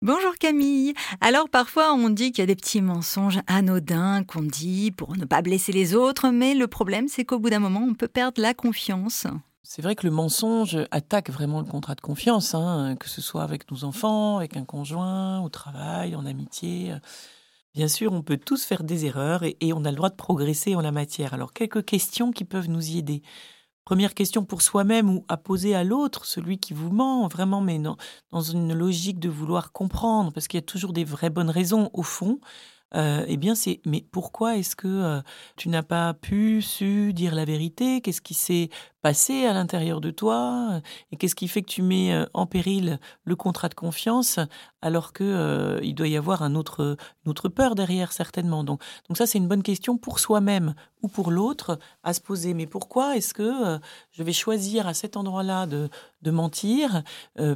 Bonjour Camille. Alors parfois on dit qu'il y a des petits mensonges anodins qu'on dit pour ne pas blesser les autres, mais le problème c'est qu'au bout d'un moment on peut perdre la confiance. C'est vrai que le mensonge attaque vraiment le contrat de confiance, hein, que ce soit avec nos enfants, avec un conjoint, au travail, en amitié. Bien sûr, on peut tous faire des erreurs et, et on a le droit de progresser en la matière. Alors quelques questions qui peuvent nous y aider. Première question pour soi-même ou à poser à l'autre, celui qui vous ment, vraiment, mais non, dans une logique de vouloir comprendre, parce qu'il y a toujours des vraies bonnes raisons au fond. Euh, eh bien, c'est mais pourquoi est-ce que euh, tu n'as pas pu, su dire la vérité? Qu'est-ce qui s'est passé à l'intérieur de toi? Et qu'est-ce qui fait que tu mets euh, en péril le contrat de confiance alors que il doit y avoir un autre, une autre peur derrière certainement? Donc, donc ça, c'est une bonne question pour soi-même ou pour l'autre à se poser. Mais pourquoi est-ce que je vais choisir à cet endroit-là de, de mentir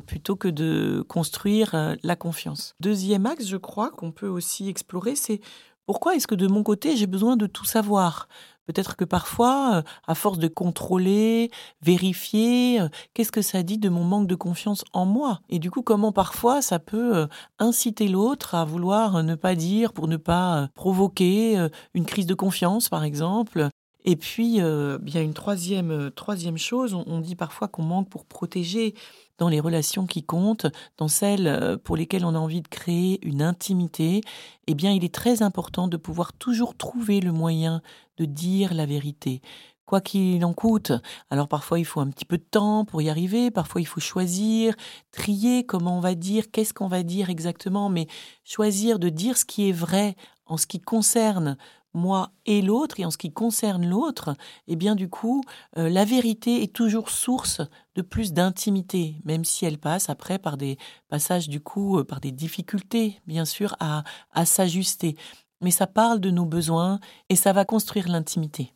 plutôt que de construire la confiance? Deuxième axe, je crois qu'on peut aussi explorer, c'est pourquoi est-ce que de mon côté, j'ai besoin de tout savoir? Peut-être que parfois, euh, à force de contrôler, vérifier, euh, qu'est-ce que ça dit de mon manque de confiance en moi? Et du coup, comment parfois ça peut euh, inciter l'autre à vouloir ne pas dire pour ne pas provoquer une crise de confiance, par exemple? Et puis, bien une troisième, troisième chose, on dit parfois qu'on manque pour protéger dans les relations qui comptent, dans celles euh, pour lesquelles on a envie de créer une intimité, eh bien, il est très important de pouvoir toujours trouver le moyen de dire la vérité quoi qu'il en coûte. Alors parfois il faut un petit peu de temps pour y arriver, parfois il faut choisir, trier comment on va dire, qu'est-ce qu'on va dire exactement, mais choisir de dire ce qui est vrai en ce qui concerne moi et l'autre, et en ce qui concerne l'autre, eh bien du coup, euh, la vérité est toujours source de plus d'intimité, même si elle passe après par des passages du coup, euh, par des difficultés, bien sûr, à, à s'ajuster. Mais ça parle de nos besoins et ça va construire l'intimité.